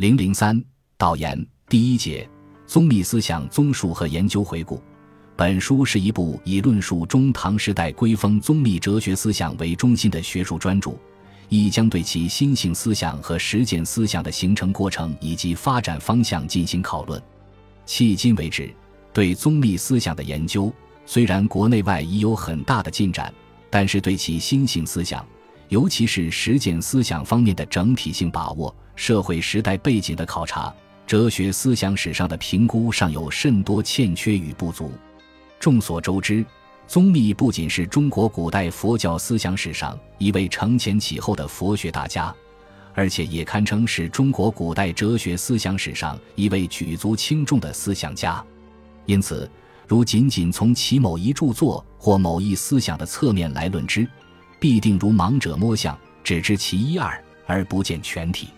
零零三导言第一节：宗密思想综述和研究回顾。本书是一部以论述中唐时代归封宗密哲学思想为中心的学术专著，亦将对其心性思想和实践思想的形成过程以及发展方向进行讨论。迄今为止，对宗密思想的研究虽然国内外已有很大的进展，但是对其心性思想，尤其是实践思想方面的整体性把握。社会时代背景的考察，哲学思想史上的评估尚有甚多欠缺与不足。众所周知，宗密不仅是中国古代佛教思想史上一位承前启后的佛学大家，而且也堪称是中国古代哲学思想史上一位举足轻重的思想家。因此，如仅仅从其某一著作或某一思想的侧面来论之，必定如盲者摸象，只知其一二而不见全体。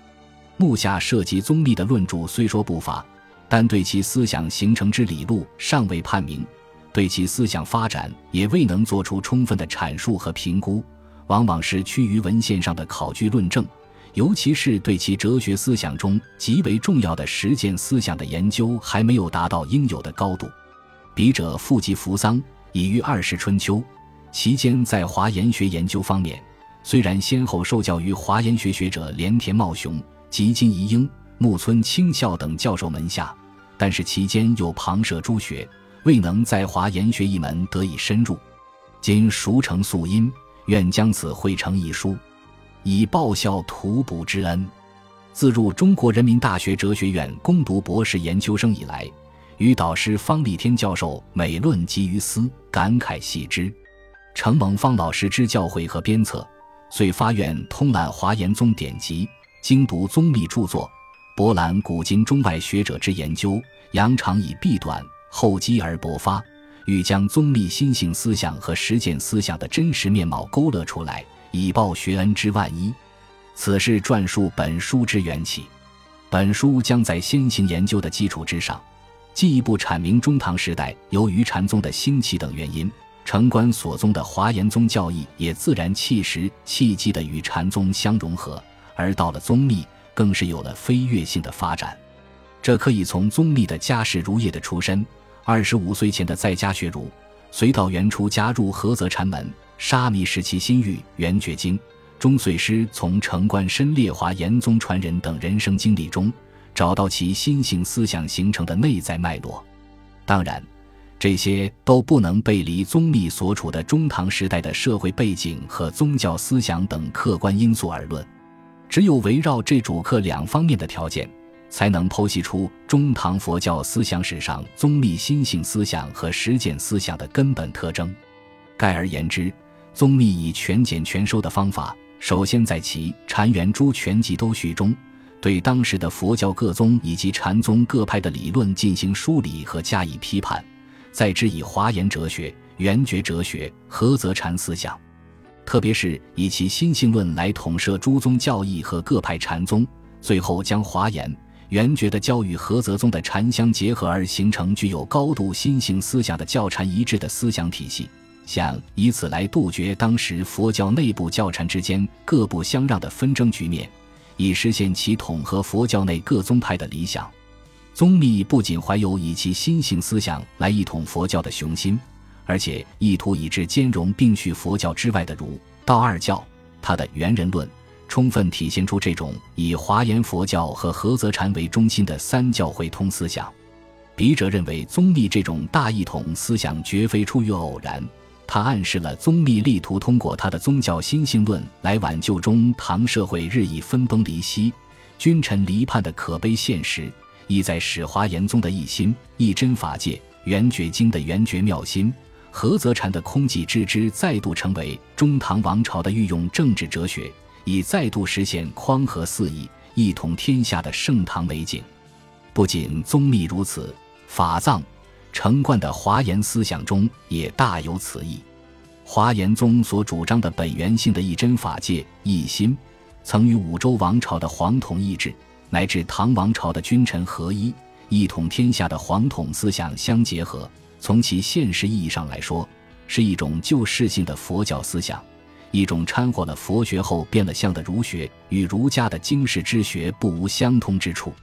目下涉及宗密的论著虽说不乏，但对其思想形成之理路尚未判明，对其思想发展也未能做出充分的阐述和评估，往往是趋于文献上的考据论证，尤其是对其哲学思想中极为重要的实践思想的研究还没有达到应有的高度。笔者复记扶桑已于二世春秋期间，在华严学研究方面，虽然先后受教于华严学学者连田茂雄。及金宜英、木村清孝等教授门下，但是其间又旁涉诸学，未能在华研学一门得以深入。今熟成素因，愿将此汇成一书，以报效图补之恩。自入中国人民大学哲学院攻读博士研究生以来，与导师方立天教授每论及于思，感慨系之，承蒙方老师之教诲和鞭策，遂发愿通览华严宗典籍。精读宗密著作，博览古今中外学者之研究，扬长以避短，厚积而薄发，欲将宗密心性思想和实践思想的真实面貌勾勒出来，以报学恩之万一。此是撰述本书之缘起。本书将在先行研究的基础之上，进一步阐明中唐时代由于禅宗的兴起等原因，城关所宗的华严宗教义也自然契时契机的与禅宗相融合。而到了宗密，更是有了飞跃性的发展。这可以从宗密的家世儒业的出身，二十五岁前的在家学儒，隋到元初加入菏泽禅门，沙弥时期心欲圆觉经，中岁师从城关深列华严宗传人等人生经历中，找到其心性思想形成的内在脉络。当然，这些都不能背离宗密所处的中唐时代的社会背景和宗教思想等客观因素而论。只有围绕这主客两方面的条件，才能剖析出中唐佛教思想史上宗密心性思想和实践思想的根本特征。概而言之，宗密以全简全收的方法，首先在其《禅圆诸全集都序》中，对当时的佛教各宗以及禅宗各派的理论进行梳理和加以批判，再之以华严哲学、圆觉哲学、菏泽禅思想。特别是以其心性论来统摄诸宗教义和各派禅宗，最后将华严、圆觉的教与菏泽宗的禅相结合，而形成具有高度心性思想的教禅一致的思想体系，想以此来杜绝当时佛教内部教禅之间各不相让的纷争局面，以实现其统合佛教内各宗派的理想。宗密不仅怀有以其心性思想来一统佛教的雄心。而且意图以致兼容并蓄佛教之外的儒道二教，他的元人论充分体现出这种以华严佛教和菏泽禅为中心的三教会通思想。笔者认为，宗密这种大一统思想绝非出于偶然，他暗示了宗密力图通过他的宗教心性论来挽救中唐社会日益分崩离析、君臣离叛的可悲现实，意在使华严宗的一心一真法界、圆觉经的圆觉妙心。菏泽禅的空寂之知再度成为中唐王朝的御用政治哲学，以再度实现匡和四夷、一统天下的盛唐美景。不仅宗密如此，法藏、成贯的华严思想中也大有此意。华严宗所主张的本源性的一真法界、一心，曾与五周王朝的皇统意志，乃至唐王朝的君臣合一、一统天下的皇统思想相结合。从其现实意义上来说，是一种救世性的佛教思想，一种掺和了佛学后变了相的儒学，与儒家的经世之学不无相通之处。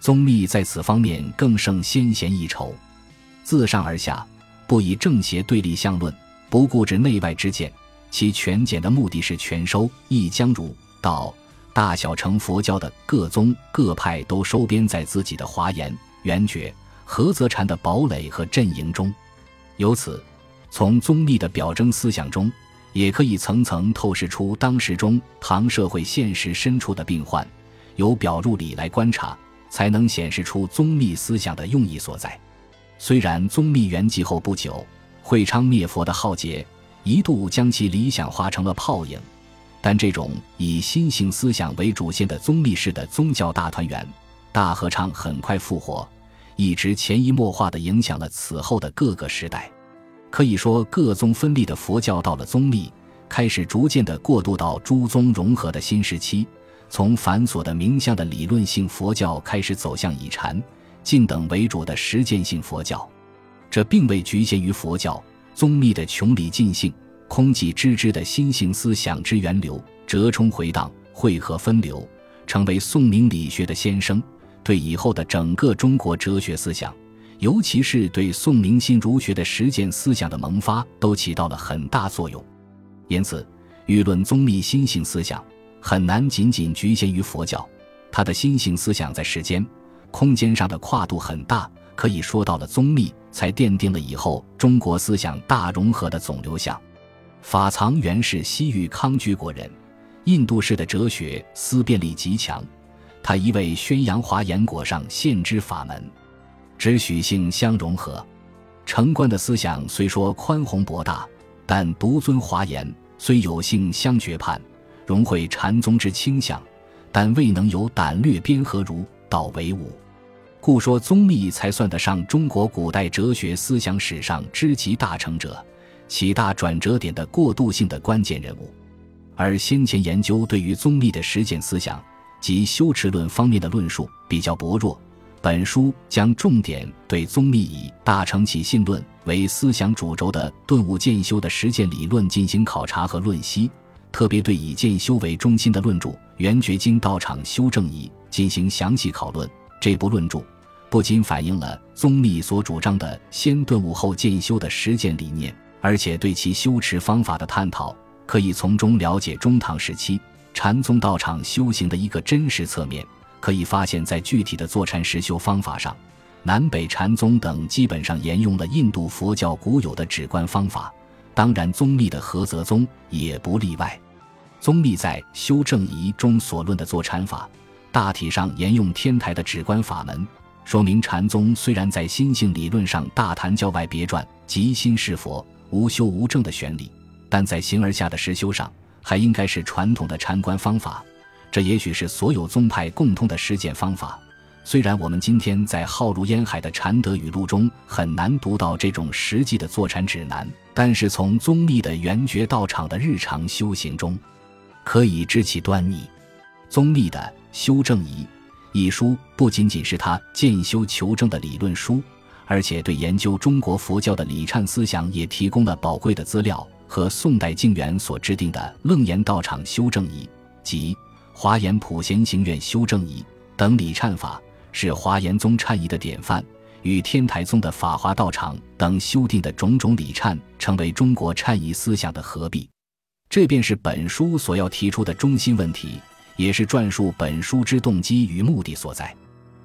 宗密在此方面更胜先贤一筹，自上而下，不以正邪对立相论，不顾之内外之见，其全简的目的是全收，一将儒道大小乘佛教的各宗各派都收编在自己的华严、圆觉、菏泽禅的堡垒和阵营中。由此，从宗密的表征思想中。也可以层层透视出当时中唐社会现实深处的病患，由表入里来观察，才能显示出宗密思想的用意所在。虽然宗密圆寂后不久，会昌灭佛的浩劫一度将其理想化成了泡影，但这种以新兴思想为主线的宗密式的宗教大团圆、大合唱很快复活，一直潜移默化地影响了此后的各个时代。可以说，各宗分立的佛教到了宗密，开始逐渐的过渡到诸宗融合的新时期。从繁琐的名相的理论性佛教开始走向以禅、静等为主的实践性佛教。这并未局限于佛教宗密的穷理尽性、空寂之之的新型思想之源流，折冲回荡、汇合分流，成为宋明理学的先声，对以后的整个中国哲学思想。尤其是对宋明心儒学的实践思想的萌发，都起到了很大作用。因此，舆论宗密新性思想很难仅仅局限于佛教，他的新性思想在时间、空间上的跨度很大，可以说到了宗密，才奠定了以后中国思想大融合的总流向。法藏原是西域康居国人，印度式的哲学思辨力极强，他一味宣扬华严果上现之法门。只许性相融合，成观的思想虽说宽宏博大，但独尊华严；虽有性相决判，融会禅宗之倾向，但未能有胆略边合儒道为伍。故说宗密才算得上中国古代哲学思想史上之极大成者，起大转折点的过渡性的关键人物。而先前研究对于宗密的实践思想及修持论方面的论述比较薄弱。本书将重点对宗密以大乘起信论为思想主轴的顿悟渐修的实践理论进行考察和论析，特别对以渐修为中心的论著《圆觉经道场修正仪》进行详细讨论。这部论著不仅反映了宗密所主张的先顿悟后渐修的实践理念，而且对其修持方法的探讨，可以从中了解中唐时期禅宗道场修行的一个真实侧面。可以发现，在具体的坐禅实修方法上，南北禅宗等基本上沿用了印度佛教古有的止观方法，当然宗密的菏泽宗也不例外。宗密在《修正仪》中所论的坐禅法，大体上沿用天台的止观法门，说明禅宗虽然在心性理论上大谈教外别传、即心是佛、无修无证的玄理，但在形而下的实修上，还应该是传统的禅观方法。这也许是所有宗派共通的实践方法。虽然我们今天在浩如烟海的禅德语录中很难读到这种实际的坐禅指南，但是从宗密的圆觉道场的日常修行中，可以知其端倪。宗密的《修正仪》一书不仅仅是他建修求证的理论书，而且对研究中国佛教的礼忏思想也提供了宝贵的资料。和宋代净元所制定的《楞严道场修正仪》及。华严普贤行愿修正仪等礼忏法是华严宗忏仪的典范，与天台宗的法华道场等修订的种种礼忏成为中国忏仪思想的合璧。这便是本书所要提出的中心问题，也是撰述本书之动机与目的所在。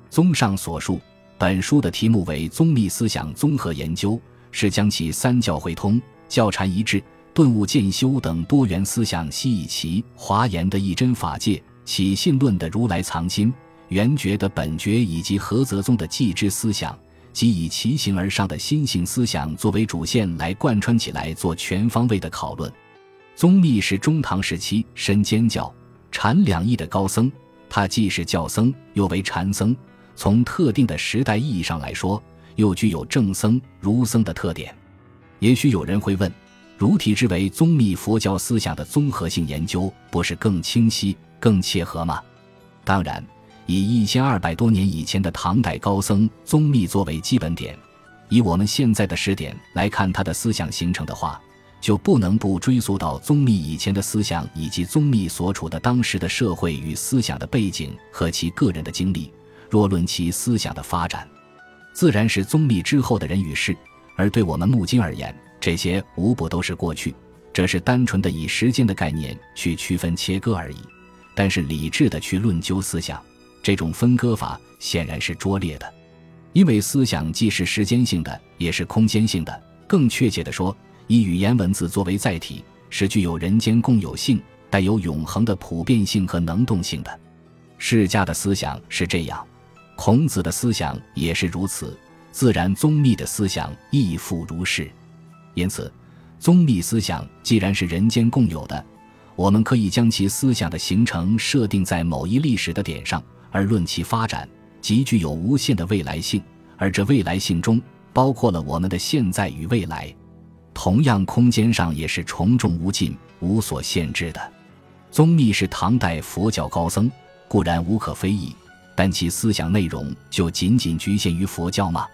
综上所述，本书的题目为“宗密思想综合研究”，是将其三教会通、教禅一致。顿悟渐修等多元思想，系以其华严的一真法界、起信论的如来藏心、圆觉的本觉以及菏泽宗的寂之思想，即以其形而上的心性思想作为主线来贯穿起来，做全方位的讨论。宗密是中唐时期身兼教禅两义的高僧，他既是教僧，又为禅僧。从特定的时代意义上来说，又具有正僧、儒僧的特点。也许有人会问。如体之为宗密佛教思想的综合性研究，不是更清晰、更切合吗？当然，以一千二百多年以前的唐代高僧宗密作为基本点，以我们现在的时点来看他的思想形成的话，就不能不追溯到宗密以前的思想以及宗密所处的当时的社会与思想的背景和其个人的经历。若论其思想的发展，自然是宗密之后的人与事；而对我们目今而言，这些无不都是过去。这是单纯的以时间的概念去区分切割而已。但是理智的去论究思想，这种分割法显然是拙劣的，因为思想既是时间性的，也是空间性的。更确切的说，以语言文字作为载体，是具有人间共有性、带有永恒的普遍性和能动性的。释迦的思想是这样。孔子的思想也是如此，自然宗密的思想亦复如是。因此，宗密思想既然是人间共有的，我们可以将其思想的形成设定在某一历史的点上，而论其发展，即具有无限的未来性。而这未来性中包括了我们的现在与未来，同样空间上也是重重无尽、无所限制的。宗密是唐代佛教高僧，固然无可非议。但其思想内容就仅仅局限于佛教吗？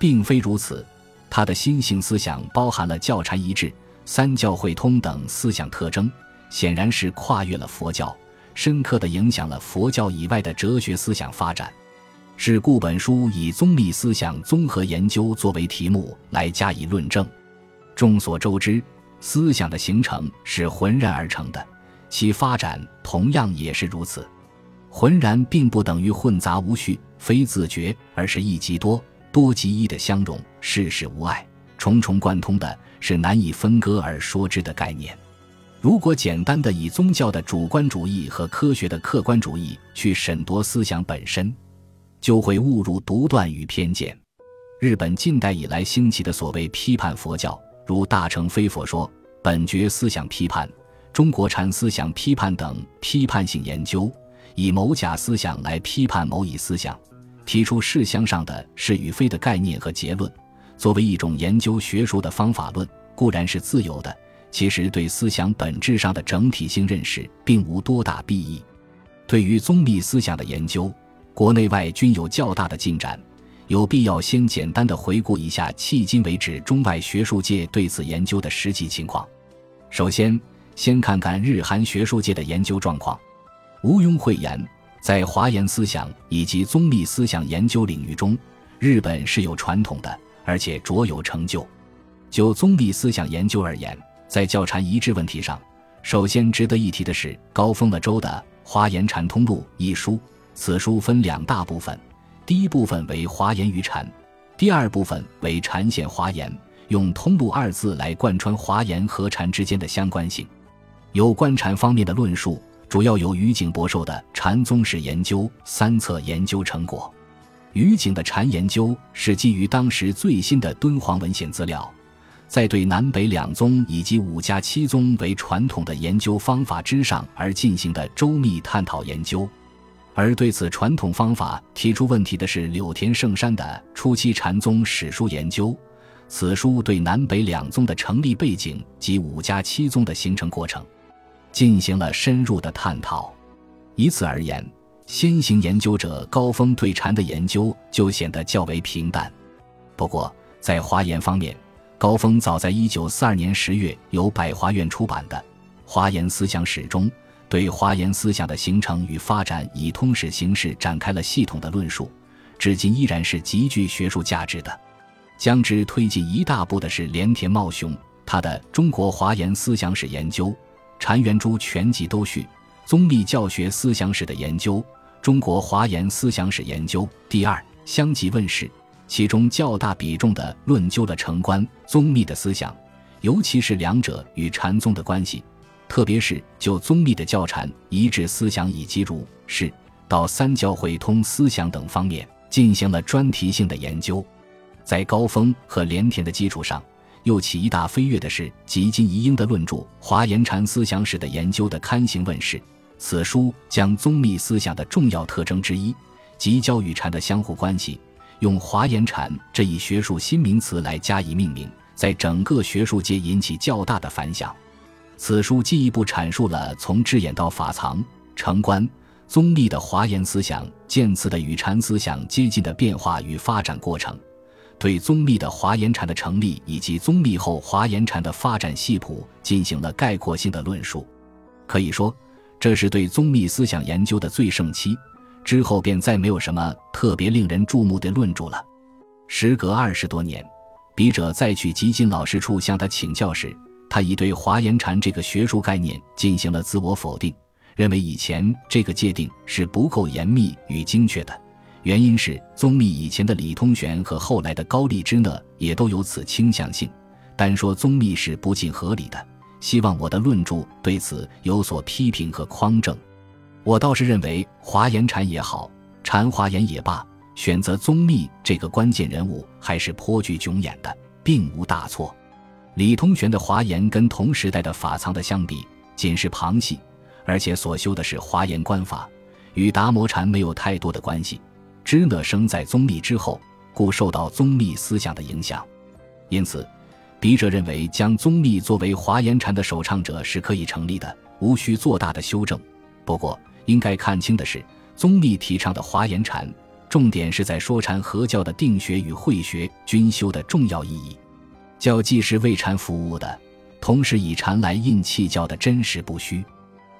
并非如此，他的新性思想包含了教禅一致、三教会通等思想特征，显然是跨越了佛教，深刻地影响了佛教以外的哲学思想发展。是故本书以宗密思想综合研究作为题目来加以论证。众所周知，思想的形成是浑然而成的，其发展同样也是如此。浑然并不等于混杂无序、非自觉，而是一即多、多极一的相融，世事无碍，重重贯通的，是难以分割而说之的概念。如果简单的以宗教的主观主义和科学的客观主义去审夺思想本身，就会误入独断与偏见。日本近代以来兴起的所谓批判佛教，如大乘非佛说、本觉思想批判、中国禅思想批判等批判性研究。以某甲思想来批判某乙思想，提出事相上的是与非的概念和结论，作为一种研究学术的方法论，固然是自由的，其实对思想本质上的整体性认识并无多大裨益。对于宗密思想的研究，国内外均有较大的进展，有必要先简单的回顾一下迄今为止中外学术界对此研究的实际情况。首先，先看看日韩学术界的研究状况。毋庸讳言，在华严思想以及宗密思想研究领域中，日本是有传统的，而且卓有成就。就宗密思想研究而言，在教禅一致问题上，首先值得一提的是高峰的周的《华严禅通录》一书。此书分两大部分，第一部分为华严与禅，第二部分为禅显华严，用“通路”二字来贯穿华严和禅之间的相关性。有关禅方面的论述。主要由于景博授的《禅宗史研究》三册研究成果。于景的禅研究是基于当时最新的敦煌文献资料，在对南北两宗以及五家七宗为传统的研究方法之上而进行的周密探讨研究。而对此传统方法提出问题的是柳田圣山的《初期禅宗史书研究》，此书对南北两宗的成立背景及五家七宗的形成过程。进行了深入的探讨，以此而言，先行研究者高峰对禅的研究就显得较为平淡。不过，在华严方面，高峰早在一九四二年十月由百华院出版的《华严思想史》中，对华严思想的形成与发展以通史形式展开了系统的论述，至今依然是极具学术价值的。将之推进一大步的是连田茂雄，他的《中国华严思想史研究》。禅元珠全集都序，宗密教学思想史的研究，中国华严思想史研究第二相继问世，其中较大比重的论究了成观宗密的思想，尤其是两者与禅宗的关系，特别是就宗密的教禅一致思想以及儒释道三教会通思想等方面进行了专题性的研究，在高峰和连田的基础上。又起一大飞跃的是吉金宜英的论著《华严禅思想史》的研究的刊行问世。此书将宗密思想的重要特征之一即教与禅的相互关系，用华严禅这一学术新名词来加以命名，在整个学术界引起较大的反响。此书进一步阐述了从智眼到法藏成观宗密的华严思想渐次的与禅思想接近的变化与发展过程。对宗密的华严禅的成立以及宗密后华严禅的发展系谱进行了概括性的论述。可以说，这是对宗密思想研究的最盛期。之后便再没有什么特别令人注目的论著了。时隔二十多年，笔者再去吉金老师处向他请教时，他已对华严禅这个学术概念进行了自我否定，认为以前这个界定是不够严密与精确的。原因是宗密以前的李通玄和后来的高丽之呢也都有此倾向性，单说宗密是不尽合理的。希望我的论著对此有所批评和匡正。我倒是认为华严禅也好，禅华严也罢，选择宗密这个关键人物还是颇具炯眼的，并无大错。李通玄的华严跟同时代的法藏的相比，仅是旁系，而且所修的是华严观法，与达摩禅没有太多的关系。支那生在宗密之后，故受到宗密思想的影响，因此，笔者认为将宗密作为华严禅的首倡者是可以成立的，无需做大的修正。不过，应该看清的是，宗密提倡的华严禅，重点是在说禅合教的定学与会学均修的重要意义。教既是为禅服务的，同时以禅来印气教的真实不虚。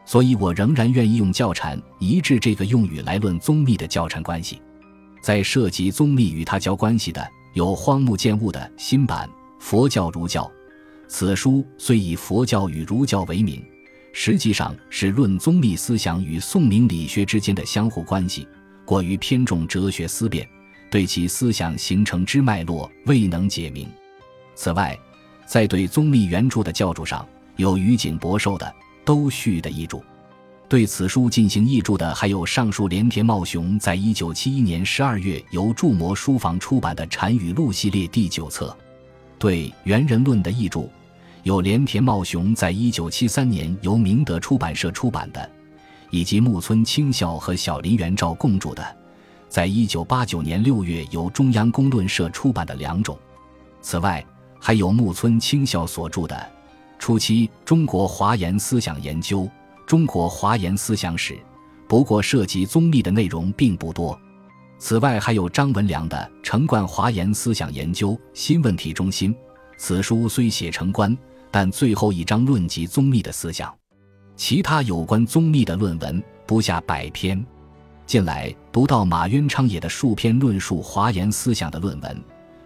所以我仍然愿意用教禅一致这个用语来论宗密的教禅关系。在涉及宗密与他教关系的，有荒木见悟的新版《佛教儒教》，此书虽以佛教与儒教为名。实际上是论宗密思想与宋明理学之间的相互关系，过于偏重哲学思辨，对其思想形成之脉络未能解明。此外，在对宗密原著的教注上，有于景博寿的都序的译注。对此书进行译注的，还有上述连田茂雄在一九七一年十二月由铸模书房出版的《禅语录》系列第九册。对《猿人论》的译注。有连田茂雄在一九七三年由明德出版社出版的，以及木村清孝和小林元照共著的，在一九八九年六月由中央公论社出版的两种。此外，还有木村清孝所著的《初期中国华严思想研究》《中国华严思想史》，不过涉及宗密的内容并不多。此外，还有张文良的《成贯华严思想研究新问题中心》，此书虽写成观。但最后一章论及宗密的思想，其他有关宗密的论文不下百篇。近来读到马渊昌也的数篇论述华严思想的论文，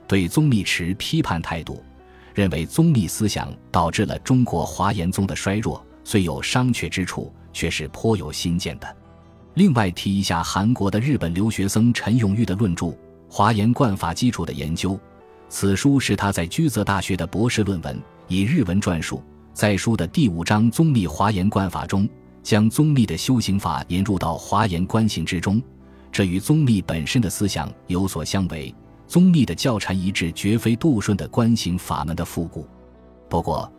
对宗密持批判态度，认为宗密思想导致了中国华严宗的衰弱，虽有商榷之处，却是颇有新见的。另外提一下韩国的日本留学生陈永玉的论著《华严贯法基础的研究》，此书是他在居泽大学的博士论文。以日文撰述，在书的第五章宗密华严观法中，将宗密的修行法引入到华严观行之中，这与宗密本身的思想有所相违。宗密的教禅一致，绝非杜顺的观行法门的复古。不过，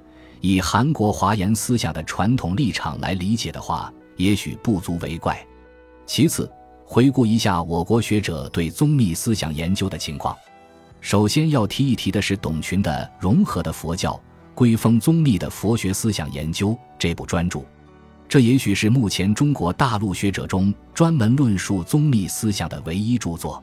以韩国华严思想的传统立场来理解的话，也许不足为怪。其次，回顾一下我国学者对宗密思想研究的情况，首先要提一提的是董群的《融合的佛教》。归封宗密的佛学思想研究这部专著，这也许是目前中国大陆学者中专门论述宗密思想的唯一著作。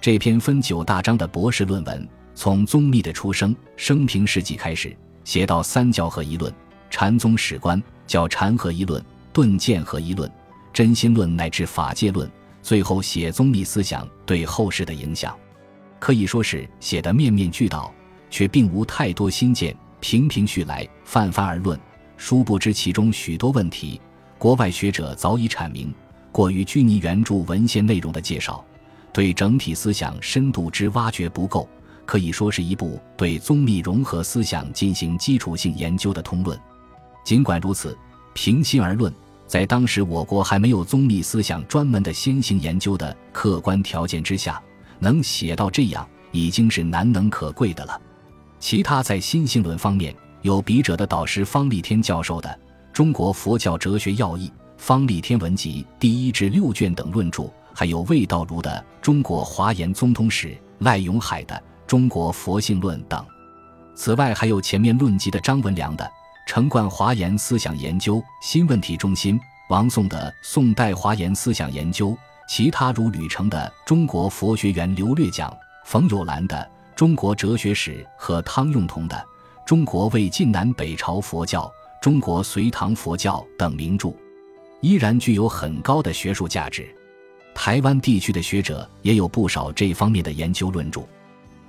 这篇分九大章的博士论文，从宗密的出生、生平事迹开始，写到三教合一论、禅宗史观、叫禅合一论、顿渐合一论、真心论乃至法界论，最后写宗密思想对后世的影响，可以说是写得面面俱到，却并无太多新见。平平叙来，泛泛而论，殊不知其中许多问题，国外学者早已阐明。过于拘泥原著文献内容的介绍，对整体思想深度之挖掘不够，可以说是一部对宗密融合思想进行基础性研究的通论。尽管如此，平心而论，在当时我国还没有宗密思想专门的先行研究的客观条件之下，能写到这样，已经是难能可贵的了。其他在心性论方面，有笔者的导师方立天教授的《中国佛教哲学要义》《方立天文集》第一至六卷等论著，还有魏道儒的《中国华严宗通史》、赖永海的《中国佛性论》等。此外，还有前面论及的张文良的《成贯华严思想研究新问题中心》、王颂的《宋代华严思想研究》，其他如吕澄的《中国佛学源流略讲》、冯友兰的。中国哲学史》和汤用彤的《中国魏晋南北朝佛教》《中国隋唐佛教》等名著，依然具有很高的学术价值。台湾地区的学者也有不少这方面的研究论著，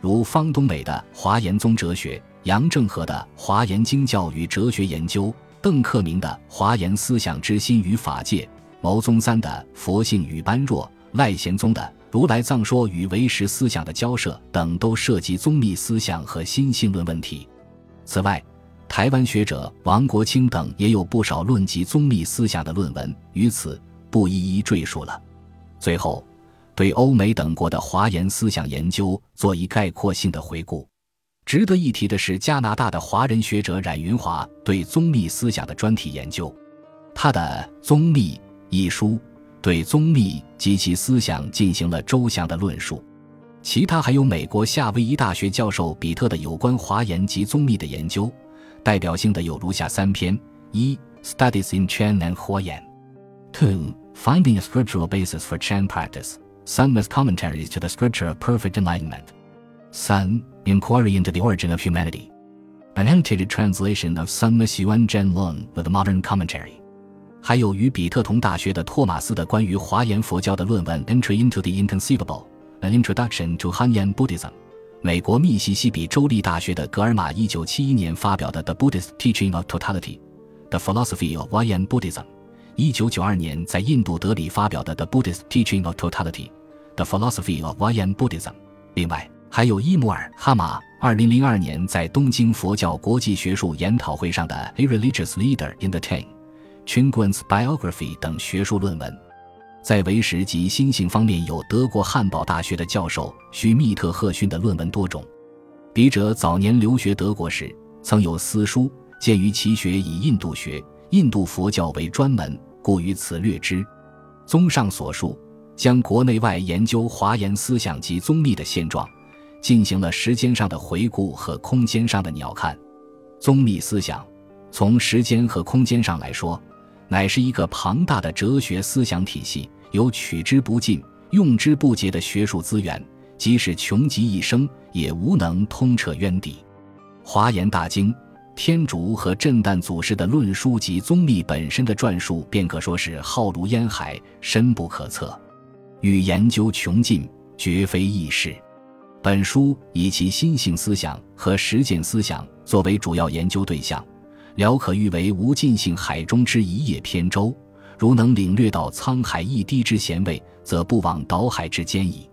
如方东美的《华严宗哲学》，杨正和的《华严经教与哲学研究》，邓克明的《华严思想之心与法界》，牟宗三的《佛性与般若》，赖贤宗的《如来藏说与唯识思想的交涉》等，都涉及宗密思想和心性论问题。此外，台湾学者王国清等也有不少论及宗密思想的论文，于此不一一赘述了。最后，对欧美等国的华严思想研究做一概括性的回顾。值得一提的是，加拿大的华人学者冉云华对宗密思想的专题研究，他的《宗密》一书对宗密及其思想进行了周详的论述。其他还有美国夏威夷大学教授比特的有关华严及宗密的研究，代表性的有如下三篇：一、Studies in Chan and Huayan。Two. Finding a scriptural basis for Chan practice. Sun with commentaries to the scripture of perfect enlightenment. Sun, Inquiry into the origin of humanity. An annotated translation of Sun Yuan Zhen Lung with a modern commentary. 还有与比特同大学的托马斯的关于华严佛教的论文《Entry into the Inconceivable: An Introduction to Han Buddhism》。美国密西西比州立大学的格尔玛1971年发表的《The Buddhist Teaching of Totality: The Philosophy of Huayan Buddhism》。 一九九二年在印度德里发表的《The Buddhist Teaching of Totality: The Philosophy of Huayan Buddhism》。另外，还有伊姆尔·哈马二零零二年在东京佛教国际学术研讨会上的《A Religious Leader in the Tang: Chinguan's Biography》等学术论文。在唯识及心性方面，有德国汉堡大学的教授徐密特赫逊的论文多种。笔者早年留学德国时，曾有私书，鉴于其学以印度学。印度佛教为专门，故于此略之。综上所述，将国内外研究华严思想及宗密的现状，进行了时间上的回顾和空间上的鸟瞰。宗密思想，从时间和空间上来说，乃是一个庞大的哲学思想体系，有取之不尽、用之不竭的学术资源，即使穷极一生，也无能通彻渊底。华严大经。天竺和震旦祖师的论书及宗密本身的传述，便可说是浩如烟海，深不可测，欲研究穷尽，绝非易事。本书以其心性思想和实践思想作为主要研究对象，辽可誉为无尽性海中之一叶扁舟。如能领略到沧海一滴之咸味，则不枉倒海之艰矣。